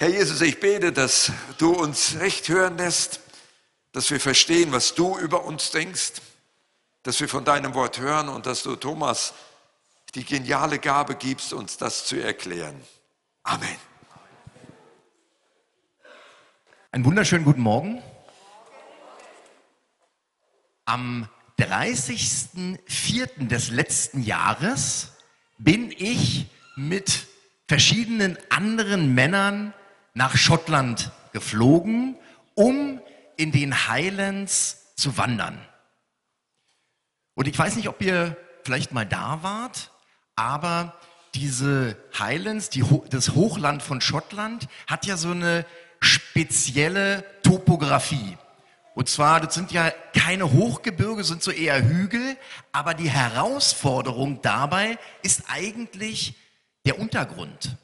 Herr Jesus, ich bete, dass du uns recht hören lässt, dass wir verstehen, was du über uns denkst, dass wir von deinem Wort hören und dass du Thomas die geniale Gabe gibst, uns das zu erklären. Amen. Einen wunderschönen guten Morgen. Am 30.04. des letzten Jahres bin ich mit verschiedenen anderen Männern nach Schottland geflogen, um in den Highlands zu wandern. Und ich weiß nicht, ob ihr vielleicht mal da wart, aber diese Highlands, die, das Hochland von Schottland, hat ja so eine spezielle Topografie. Und zwar, das sind ja keine Hochgebirge, sind so eher Hügel, aber die Herausforderung dabei ist eigentlich der Untergrund.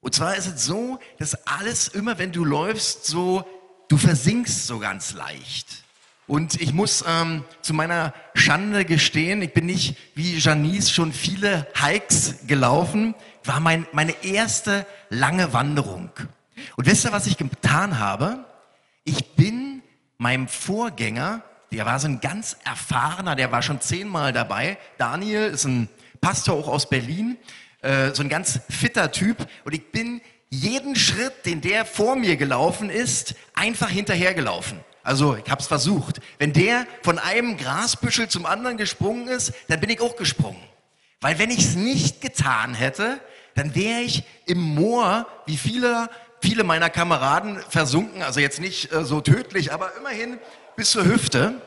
Und zwar ist es so, dass alles immer, wenn du läufst, so, du versinkst so ganz leicht. Und ich muss ähm, zu meiner Schande gestehen, ich bin nicht wie Janice schon viele Hikes gelaufen, war mein, meine erste lange Wanderung. Und wisst ihr, was ich getan habe? Ich bin meinem Vorgänger, der war so ein ganz erfahrener, der war schon zehnmal dabei. Daniel ist ein Pastor auch aus Berlin, äh, so ein ganz fitter Typ. Und ich bin jeden Schritt, den der vor mir gelaufen ist, einfach hinterhergelaufen. Also ich habe es versucht. Wenn der von einem Grasbüschel zum anderen gesprungen ist, dann bin ich auch gesprungen. Weil wenn ich es nicht getan hätte, dann wäre ich im Moor, wie viele viele meiner Kameraden versunken, also jetzt nicht äh, so tödlich, aber immerhin bis zur Hüfte.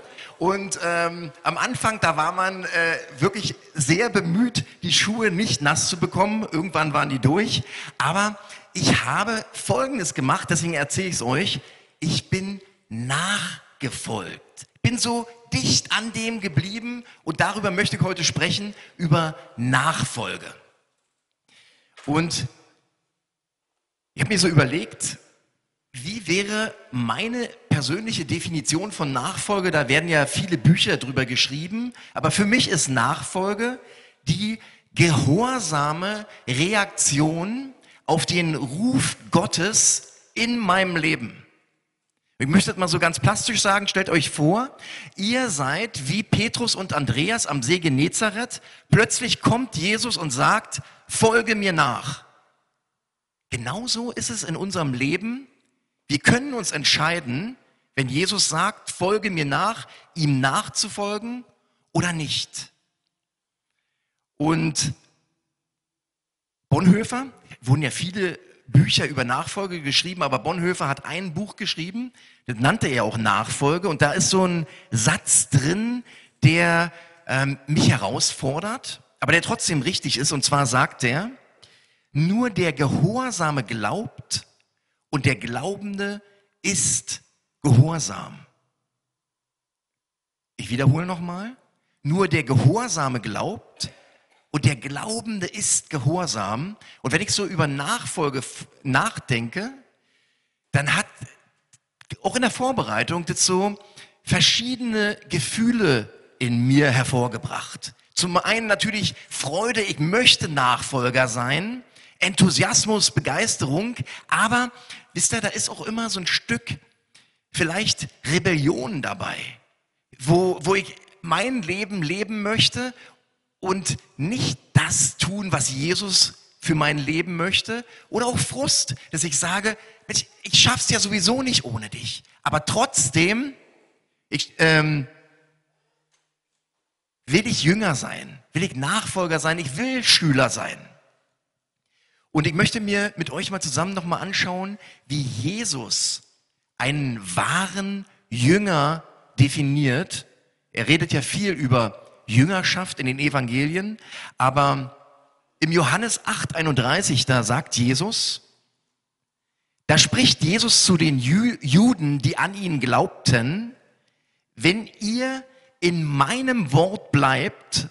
Und ähm, am Anfang, da war man äh, wirklich sehr bemüht, die Schuhe nicht nass zu bekommen. Irgendwann waren die durch. Aber ich habe Folgendes gemacht, deswegen erzähle ich es euch. Ich bin nachgefolgt. Bin so dicht an dem geblieben und darüber möchte ich heute sprechen, über Nachfolge. Und ich habe mir so überlegt, wie wäre meine persönliche Definition von Nachfolge? Da werden ja viele Bücher drüber geschrieben, aber für mich ist Nachfolge die gehorsame Reaktion auf den Ruf Gottes in meinem Leben. Ich möchte das mal so ganz plastisch sagen, stellt euch vor, ihr seid wie Petrus und Andreas am See Genezareth, plötzlich kommt Jesus und sagt, folge mir nach. Genauso ist es in unserem Leben. Wir können uns entscheiden, wenn Jesus sagt, folge mir nach, ihm nachzufolgen oder nicht. Und Bonhoeffer, wurden ja viele Bücher über Nachfolge geschrieben, aber Bonhoeffer hat ein Buch geschrieben, das nannte er auch Nachfolge, und da ist so ein Satz drin, der ähm, mich herausfordert, aber der trotzdem richtig ist, und zwar sagt er, nur der Gehorsame glaubt und der Glaubende ist Gehorsam. Ich wiederhole nochmal. Nur der Gehorsame glaubt und der Glaubende ist Gehorsam. Und wenn ich so über Nachfolge nachdenke, dann hat auch in der Vorbereitung so verschiedene Gefühle in mir hervorgebracht. Zum einen natürlich Freude, ich möchte Nachfolger sein. Enthusiasmus, Begeisterung, aber wisst ihr, da ist auch immer so ein Stück vielleicht Rebellion dabei, wo, wo ich mein Leben leben möchte und nicht das tun, was Jesus für mein Leben möchte. Oder auch Frust, dass ich sage, ich, ich schaff's ja sowieso nicht ohne dich, aber trotzdem, ich, ähm, will ich Jünger sein, will ich Nachfolger sein, ich will Schüler sein. Und ich möchte mir mit euch mal zusammen nochmal anschauen, wie Jesus einen wahren Jünger definiert. Er redet ja viel über Jüngerschaft in den Evangelien, aber im Johannes 8:31 da sagt Jesus, da spricht Jesus zu den Juden, die an ihn glaubten, wenn ihr in meinem Wort bleibt,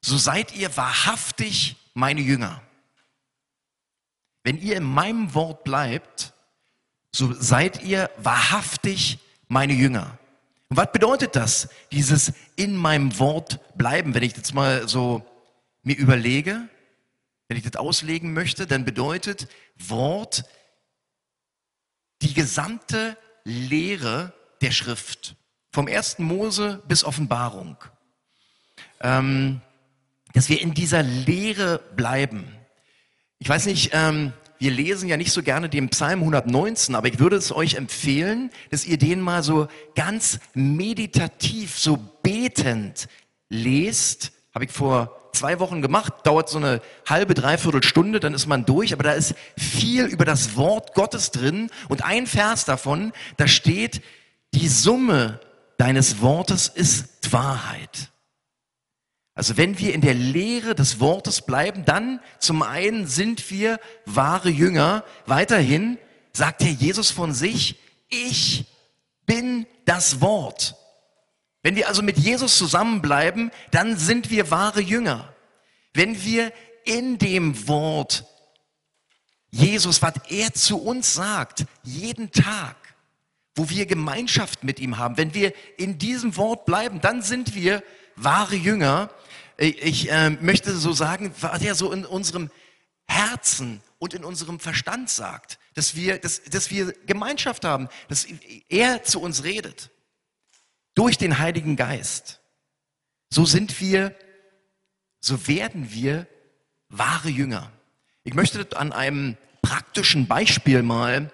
so seid ihr wahrhaftig meine Jünger. Wenn ihr in meinem Wort bleibt, so seid ihr wahrhaftig meine Jünger. Und was bedeutet das, dieses in meinem Wort bleiben? Wenn ich jetzt mal so mir überlege, wenn ich das auslegen möchte, dann bedeutet Wort die gesamte Lehre der Schrift. Vom ersten Mose bis Offenbarung. Ähm, dass wir in dieser Lehre bleiben. Ich weiß nicht, ähm, wir lesen ja nicht so gerne den Psalm 119, aber ich würde es euch empfehlen, dass ihr den mal so ganz meditativ, so betend lest. Habe ich vor zwei Wochen gemacht, dauert so eine halbe, dreiviertel Stunde, dann ist man durch, aber da ist viel über das Wort Gottes drin und ein Vers davon, da steht, die Summe deines Wortes ist Wahrheit. Also wenn wir in der Lehre des Wortes bleiben, dann zum einen sind wir wahre Jünger. Weiterhin sagt Herr Jesus von sich, ich bin das Wort. Wenn wir also mit Jesus zusammenbleiben, dann sind wir wahre Jünger. Wenn wir in dem Wort Jesus, was er zu uns sagt, jeden Tag, wo wir Gemeinschaft mit ihm haben, wenn wir in diesem Wort bleiben, dann sind wir wahre Jünger. Ich äh, möchte so sagen, was er so in unserem Herzen und in unserem Verstand sagt, dass wir, dass, dass wir Gemeinschaft haben, dass er zu uns redet durch den Heiligen Geist. So sind wir, so werden wir wahre Jünger. Ich möchte das an einem praktischen Beispiel mal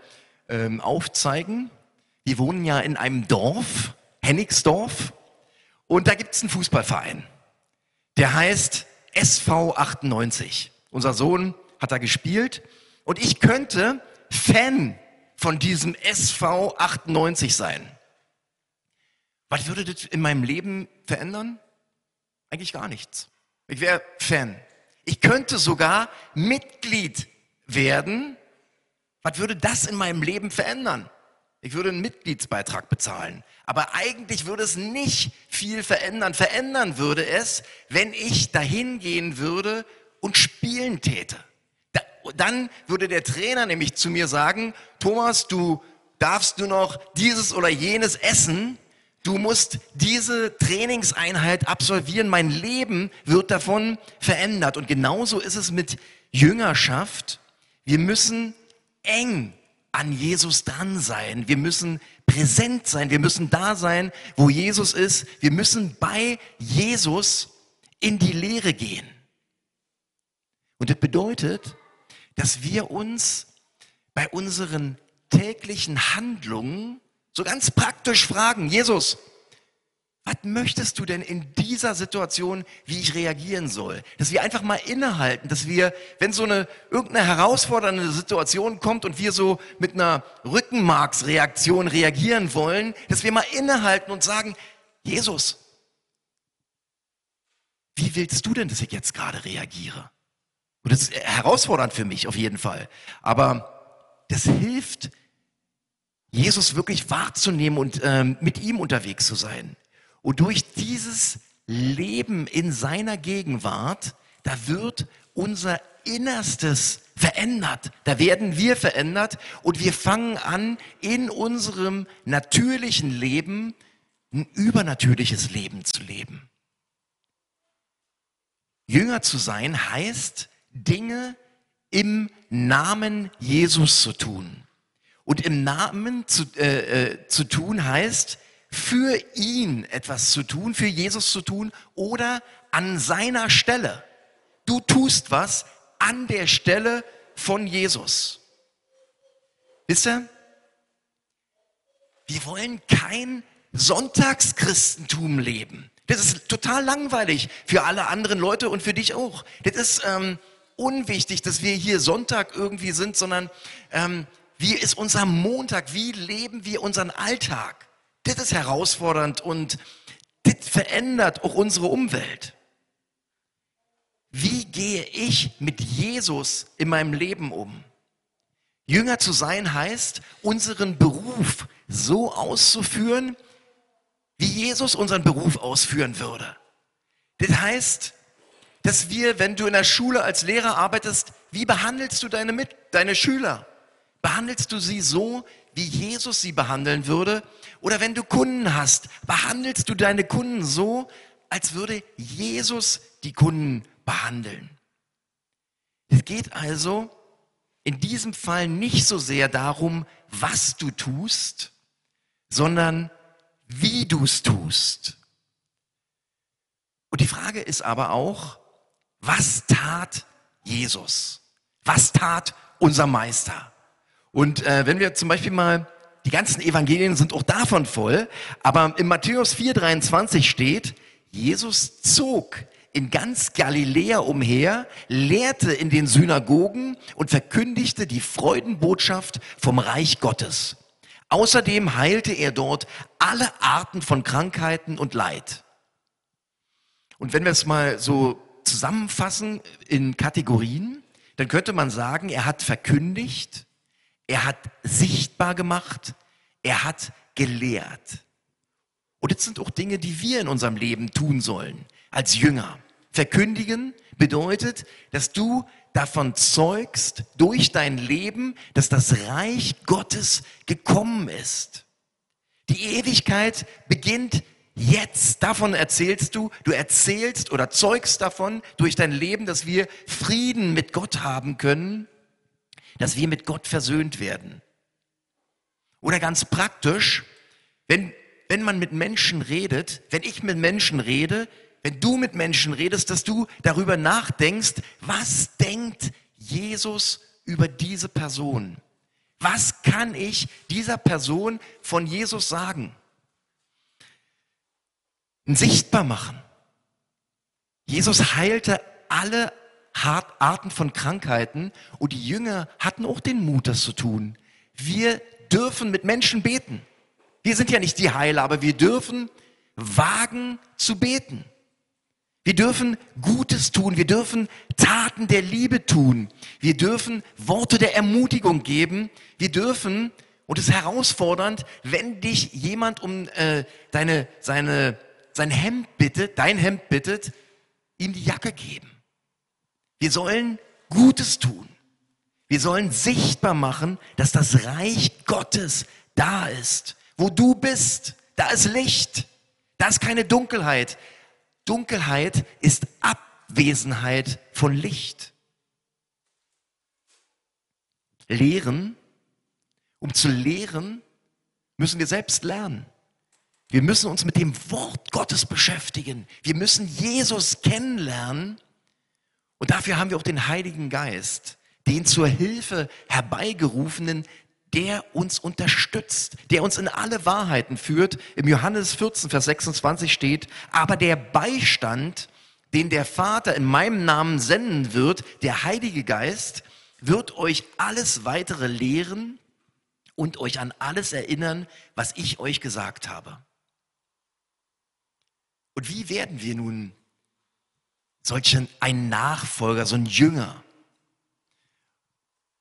ähm, aufzeigen. Wir wohnen ja in einem Dorf, Hennigsdorf, und da gibt es einen Fußballverein. Der heißt SV 98. Unser Sohn hat da gespielt und ich könnte Fan von diesem SV 98 sein. Was würde das in meinem Leben verändern? Eigentlich gar nichts. Ich wäre Fan. Ich könnte sogar Mitglied werden. Was würde das in meinem Leben verändern? Ich würde einen Mitgliedsbeitrag bezahlen. Aber eigentlich würde es nicht viel verändern. Verändern würde es, wenn ich dahin gehen würde und spielen täte. dann würde der Trainer nämlich zu mir sagen, Thomas, du darfst nur noch dieses oder jenes essen Du musst diese Trainingseinheit absolvieren. Mein Leben wird davon verändert. Und genauso ist es mit Jüngerschaft. Wir müssen eng an Jesus dran sein. Wir müssen präsent sein. Wir müssen da sein, wo Jesus ist. Wir müssen bei Jesus in die Lehre gehen. Und das bedeutet, dass wir uns bei unseren täglichen Handlungen so ganz praktisch fragen, Jesus, was möchtest du denn in dieser Situation, wie ich reagieren soll? Dass wir einfach mal innehalten, dass wir, wenn so eine irgendeine herausfordernde Situation kommt und wir so mit einer Rückenmarksreaktion reagieren wollen, dass wir mal innehalten und sagen, Jesus, wie willst du denn, dass ich jetzt gerade reagiere? Und das ist herausfordernd für mich auf jeden Fall. Aber das hilft Jesus wirklich wahrzunehmen und ähm, mit ihm unterwegs zu sein. Und durch dieses Leben in seiner Gegenwart, da wird unser Innerstes verändert. Da werden wir verändert und wir fangen an, in unserem natürlichen Leben ein übernatürliches Leben zu leben. Jünger zu sein heißt, Dinge im Namen Jesus zu tun. Und im Namen zu, äh, äh, zu tun heißt, für ihn etwas zu tun, für Jesus zu tun oder an seiner Stelle. Du tust was an der Stelle von Jesus. Wisst ihr? Wir wollen kein Sonntagschristentum leben. Das ist total langweilig für alle anderen Leute und für dich auch. Das ist ähm, unwichtig, dass wir hier Sonntag irgendwie sind, sondern ähm, wie ist unser Montag? Wie leben wir unseren Alltag? Das ist herausfordernd und das verändert auch unsere Umwelt. Wie gehe ich mit Jesus in meinem Leben um? Jünger zu sein heißt, unseren Beruf so auszuführen, wie Jesus unseren Beruf ausführen würde. Das heißt, dass wir, wenn du in der Schule als Lehrer arbeitest, wie behandelst du deine, Mit deine Schüler? Behandelst du sie so, wie Jesus sie behandeln würde? Oder wenn du Kunden hast, behandelst du deine Kunden so, als würde Jesus die Kunden behandeln? Es geht also in diesem Fall nicht so sehr darum, was du tust, sondern wie du es tust. Und die Frage ist aber auch, was tat Jesus? Was tat unser Meister? Und äh, wenn wir zum Beispiel mal, die ganzen Evangelien sind auch davon voll, aber in Matthäus 4,23 steht, Jesus zog in ganz Galiläa umher, lehrte in den Synagogen und verkündigte die Freudenbotschaft vom Reich Gottes. Außerdem heilte er dort alle Arten von Krankheiten und Leid. Und wenn wir es mal so zusammenfassen in Kategorien, dann könnte man sagen, er hat verkündigt, er hat sichtbar gemacht, er hat gelehrt. Und jetzt sind auch Dinge, die wir in unserem Leben tun sollen, als Jünger. Verkündigen bedeutet, dass du davon zeugst durch dein Leben, dass das Reich Gottes gekommen ist. Die Ewigkeit beginnt jetzt. Davon erzählst du. Du erzählst oder zeugst davon durch dein Leben, dass wir Frieden mit Gott haben können, dass wir mit Gott versöhnt werden. Oder ganz praktisch, wenn, wenn man mit Menschen redet, wenn ich mit Menschen rede, wenn du mit Menschen redest, dass du darüber nachdenkst, was denkt Jesus über diese Person? Was kann ich dieser Person von Jesus sagen? Sichtbar machen. Jesus heilte alle Arten von Krankheiten und die Jünger hatten auch den Mut, das zu tun. Wir dürfen mit Menschen beten. Wir sind ja nicht die Heiler, aber wir dürfen wagen zu beten. Wir dürfen Gutes tun, wir dürfen Taten der Liebe tun, wir dürfen Worte der Ermutigung geben, wir dürfen, und es ist herausfordernd, wenn dich jemand um äh, deine, seine, sein Hemd bittet, dein Hemd bittet, ihm die Jacke geben. Wir sollen Gutes tun. Wir sollen sichtbar machen, dass das Reich Gottes da ist. Wo du bist, da ist Licht. Da ist keine Dunkelheit. Dunkelheit ist Abwesenheit von Licht. Lehren, um zu lehren, müssen wir selbst lernen. Wir müssen uns mit dem Wort Gottes beschäftigen. Wir müssen Jesus kennenlernen. Und dafür haben wir auch den Heiligen Geist, den zur Hilfe herbeigerufenen, der uns unterstützt, der uns in alle Wahrheiten führt. Im Johannes 14, Vers 26 steht, aber der Beistand, den der Vater in meinem Namen senden wird, der Heilige Geist, wird euch alles weitere lehren und euch an alles erinnern, was ich euch gesagt habe. Und wie werden wir nun solchen ein Nachfolger, so ein Jünger?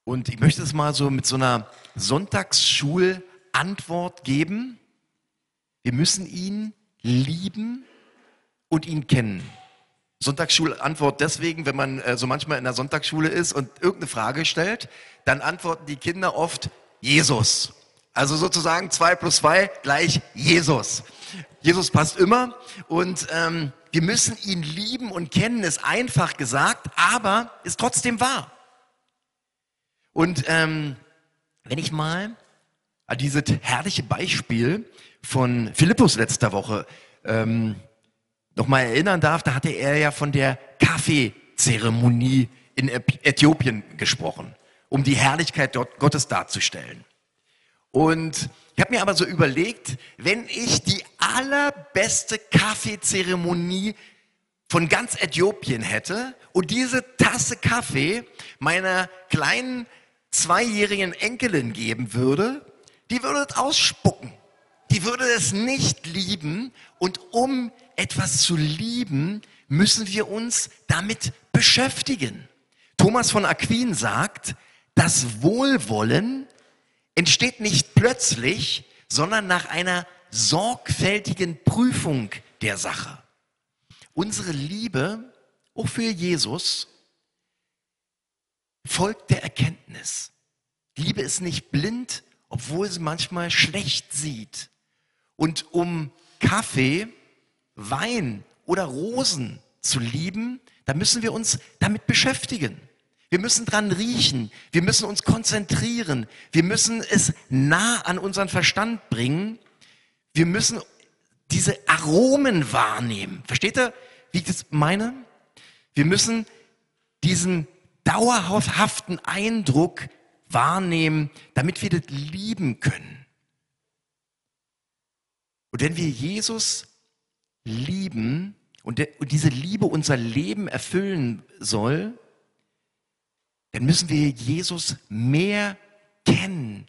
Und ich möchte es mal so mit so einer Sonntagsschulantwort geben. Wir müssen ihn lieben und ihn kennen. Sonntagsschulantwort deswegen, wenn man äh, so manchmal in der Sonntagsschule ist und irgendeine Frage stellt, dann antworten die Kinder oft Jesus. Also sozusagen zwei plus zwei gleich Jesus. Jesus passt immer und ähm, wir müssen ihn lieben und kennen, ist einfach gesagt, aber ist trotzdem wahr. Und ähm, wenn ich mal an dieses herrliche Beispiel von Philippus letzter Woche ähm, nochmal erinnern darf, da hatte er ja von der Kaffeezeremonie in Äthiopien gesprochen, um die Herrlichkeit dort Gottes darzustellen. Und ich habe mir aber so überlegt, wenn ich die allerbeste Kaffeezeremonie von ganz Äthiopien hätte und diese Tasse Kaffee meiner kleinen zweijährigen Enkelin geben würde, die würde es ausspucken. Die würde es nicht lieben. Und um etwas zu lieben, müssen wir uns damit beschäftigen. Thomas von Aquin sagt, das Wohlwollen entsteht nicht plötzlich, sondern nach einer sorgfältigen Prüfung der Sache. Unsere Liebe, auch für Jesus, folgt der Erkenntnis. Liebe ist nicht blind, obwohl sie manchmal schlecht sieht. Und um Kaffee, Wein oder Rosen zu lieben, da müssen wir uns damit beschäftigen. Wir müssen dran riechen. Wir müssen uns konzentrieren. Wir müssen es nah an unseren Verstand bringen. Wir müssen diese Aromen wahrnehmen. Versteht ihr, wie ich das meine? Wir müssen diesen dauerhaften Eindruck wahrnehmen, damit wir das lieben können. Und wenn wir Jesus lieben und, diese Liebe unser Leben erfüllen soll, dann müssen wir Jesus mehr kennen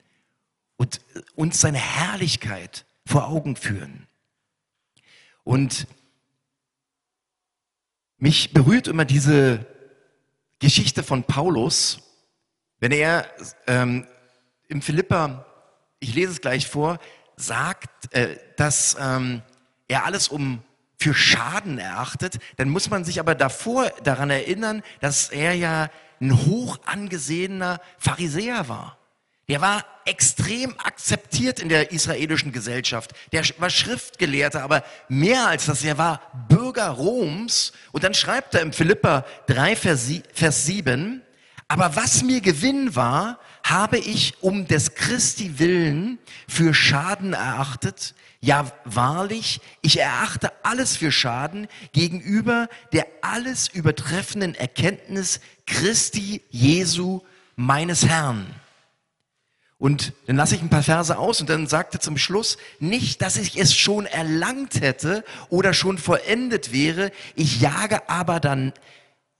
und uns seine Herrlichkeit vor Augen führen. Und mich berührt immer diese Geschichte von Paulus, wenn er ähm, im Philippa, ich lese es gleich vor, sagt, äh, dass ähm, er alles um für Schaden erachtet, dann muss man sich aber davor daran erinnern, dass er ja ein hoch angesehener Pharisäer war. Der war extrem akzeptiert in der israelischen Gesellschaft. Der war Schriftgelehrter, aber mehr als das, er war Bürger Roms. Und dann schreibt er im Philippa 3, Vers 7, aber was mir Gewinn war, habe ich um des Christi willen für Schaden erachtet. Ja, wahrlich, ich erachte alles für Schaden gegenüber der alles übertreffenden Erkenntnis Christi Jesu meines Herrn. Und dann lasse ich ein paar Verse aus und dann sagt er zum Schluss, nicht, dass ich es schon erlangt hätte oder schon vollendet wäre, ich jage aber dann,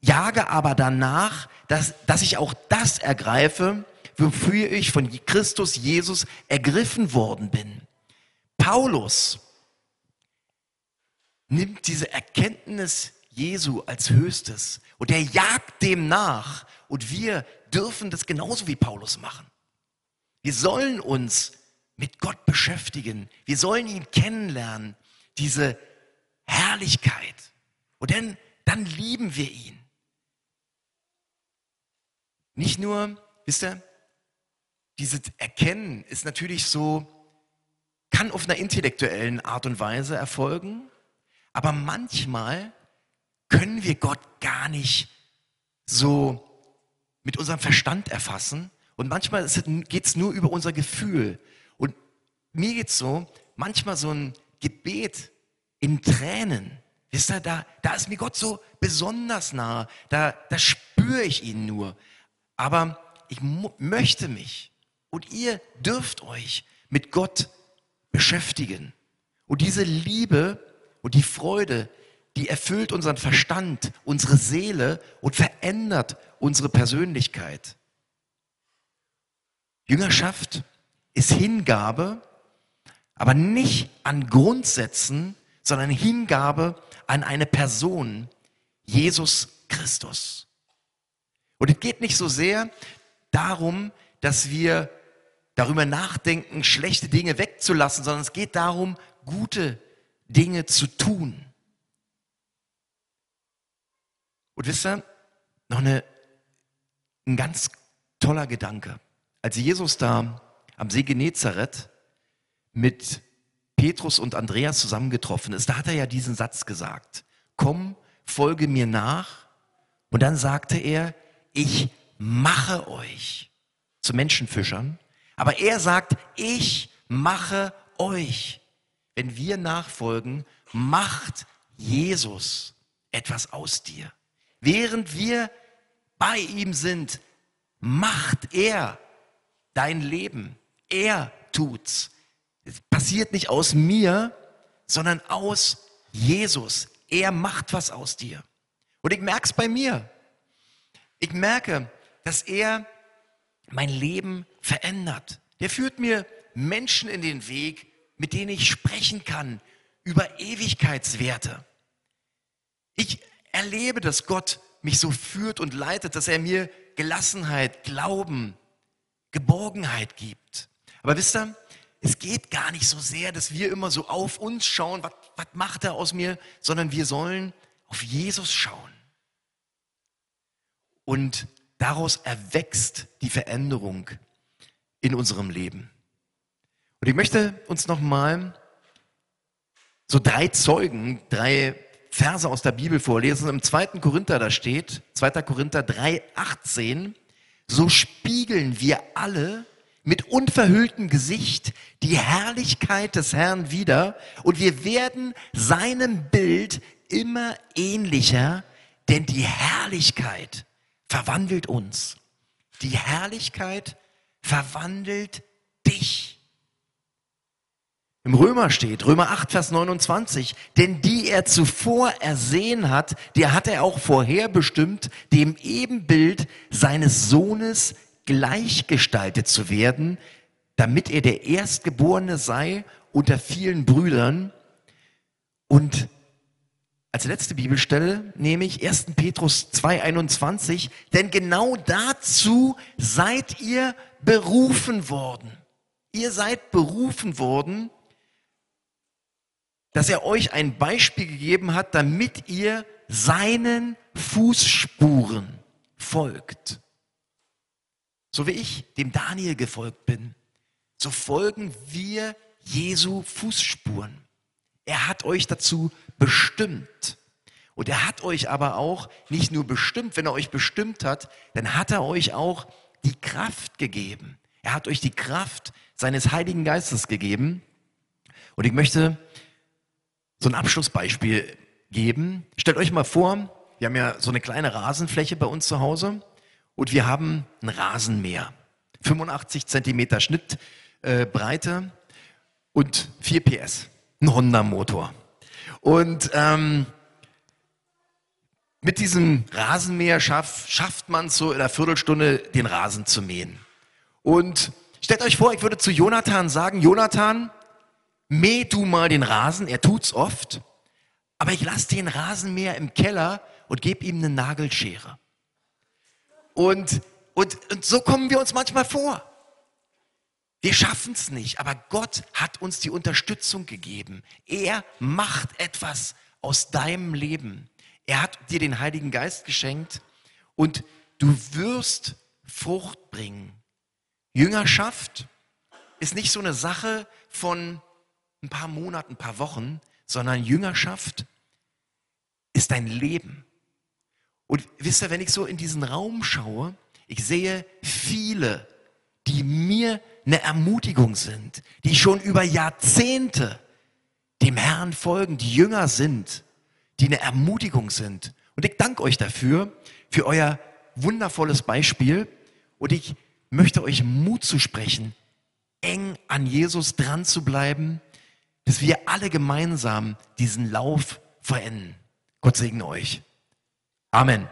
jage aber danach, dass, dass ich auch das ergreife, wofür ich von Christus Jesus ergriffen worden bin. Paulus nimmt diese Erkenntnis Jesu als höchstes und er jagt dem nach und wir dürfen das genauso wie Paulus machen. Wir sollen uns mit Gott beschäftigen. Wir sollen ihn kennenlernen, diese Herrlichkeit. Und dann, dann lieben wir ihn. Nicht nur, wisst ihr, dieses Erkennen ist natürlich so, kann auf einer intellektuellen Art und Weise erfolgen, aber manchmal können wir Gott gar nicht so mit unserem Verstand erfassen und manchmal geht es nur über unser Gefühl. Und mir geht es so, manchmal so ein Gebet in Tränen, wisst ihr, da, da ist mir Gott so besonders nah, da, da spüre ich ihn nur. Aber ich möchte mich und ihr dürft euch mit Gott beschäftigen. Und diese Liebe und die Freude, die erfüllt unseren Verstand, unsere Seele und verändert unsere Persönlichkeit. Jüngerschaft ist Hingabe, aber nicht an Grundsätzen, sondern Hingabe an eine Person, Jesus Christus. Und es geht nicht so sehr darum, dass wir darüber nachdenken, schlechte Dinge wegzulassen, sondern es geht darum, gute Dinge zu tun. Und wisst ihr, noch eine, ein ganz toller Gedanke. Als Jesus da am See Genezareth mit Petrus und Andreas zusammengetroffen ist, da hat er ja diesen Satz gesagt. Komm, folge mir nach. Und dann sagte er, ich mache euch zu Menschenfischern. Aber er sagt, ich mache euch. Wenn wir nachfolgen, macht Jesus etwas aus dir. Während wir bei ihm sind, macht er dein Leben. Er tut's. Es passiert nicht aus mir, sondern aus Jesus. Er macht was aus dir. Und ich merke es bei mir. Ich merke, dass er mein Leben verändert. Der führt mir Menschen in den Weg, mit denen ich sprechen kann über Ewigkeitswerte. Ich erlebe, dass Gott mich so führt und leitet, dass er mir Gelassenheit, Glauben, Geborgenheit gibt. Aber wisst ihr, es geht gar nicht so sehr, dass wir immer so auf uns schauen, was, macht er aus mir, sondern wir sollen auf Jesus schauen. Und daraus erwächst die Veränderung in unserem Leben. Und ich möchte uns nochmal so drei Zeugen, drei Verse aus der Bibel vorlesen. Im 2. Korinther da steht, 2. Korinther 3, 18, so spiegeln wir alle mit unverhülltem Gesicht die Herrlichkeit des Herrn wieder und wir werden seinem Bild immer ähnlicher, denn die Herrlichkeit verwandelt uns. Die Herrlichkeit verwandelt. Im Römer steht, Römer 8, Vers 29, denn die er zuvor ersehen hat, der hat er auch vorherbestimmt, dem Ebenbild seines Sohnes gleichgestaltet zu werden, damit er der Erstgeborene sei unter vielen Brüdern. Und als letzte Bibelstelle nehme ich 1. Petrus 2,21, denn genau dazu seid ihr berufen worden. Ihr seid berufen worden, dass er euch ein Beispiel gegeben hat, damit ihr seinen Fußspuren folgt. So wie ich dem Daniel gefolgt bin, so folgen wir Jesu Fußspuren. Er hat euch dazu bestimmt. Und er hat euch aber auch nicht nur bestimmt, wenn er euch bestimmt hat, dann hat er euch auch die Kraft gegeben. Er hat euch die Kraft seines Heiligen Geistes gegeben. Und ich möchte so ein Abschlussbeispiel geben. Stellt euch mal vor, wir haben ja so eine kleine Rasenfläche bei uns zu Hause und wir haben ein Rasenmäher. 85 Zentimeter Schnittbreite äh, und 4 PS. Ein Honda-Motor. Und ähm, mit diesem Rasenmäher schaff, schafft man es so in einer Viertelstunde, den Rasen zu mähen. Und stellt euch vor, ich würde zu Jonathan sagen, Jonathan, mäh du mal den Rasen, er tut's oft, aber ich lasse den Rasenmäher im Keller und gebe ihm eine Nagelschere. Und, und, und so kommen wir uns manchmal vor. Wir schaffen es nicht, aber Gott hat uns die Unterstützung gegeben. Er macht etwas aus deinem Leben. Er hat dir den Heiligen Geist geschenkt und du wirst Frucht bringen. Jüngerschaft ist nicht so eine Sache von ein paar Monaten, ein paar Wochen, sondern Jüngerschaft ist dein Leben. Und wisst ihr, wenn ich so in diesen Raum schaue, ich sehe viele, die mir eine Ermutigung sind, die schon über Jahrzehnte dem Herrn folgen, die Jünger sind, die eine Ermutigung sind. Und ich danke euch dafür, für euer wundervolles Beispiel. Und ich möchte euch Mut zu sprechen, eng an Jesus dran zu bleiben, dass wir alle gemeinsam diesen Lauf verenden. Gott segne euch. Amen.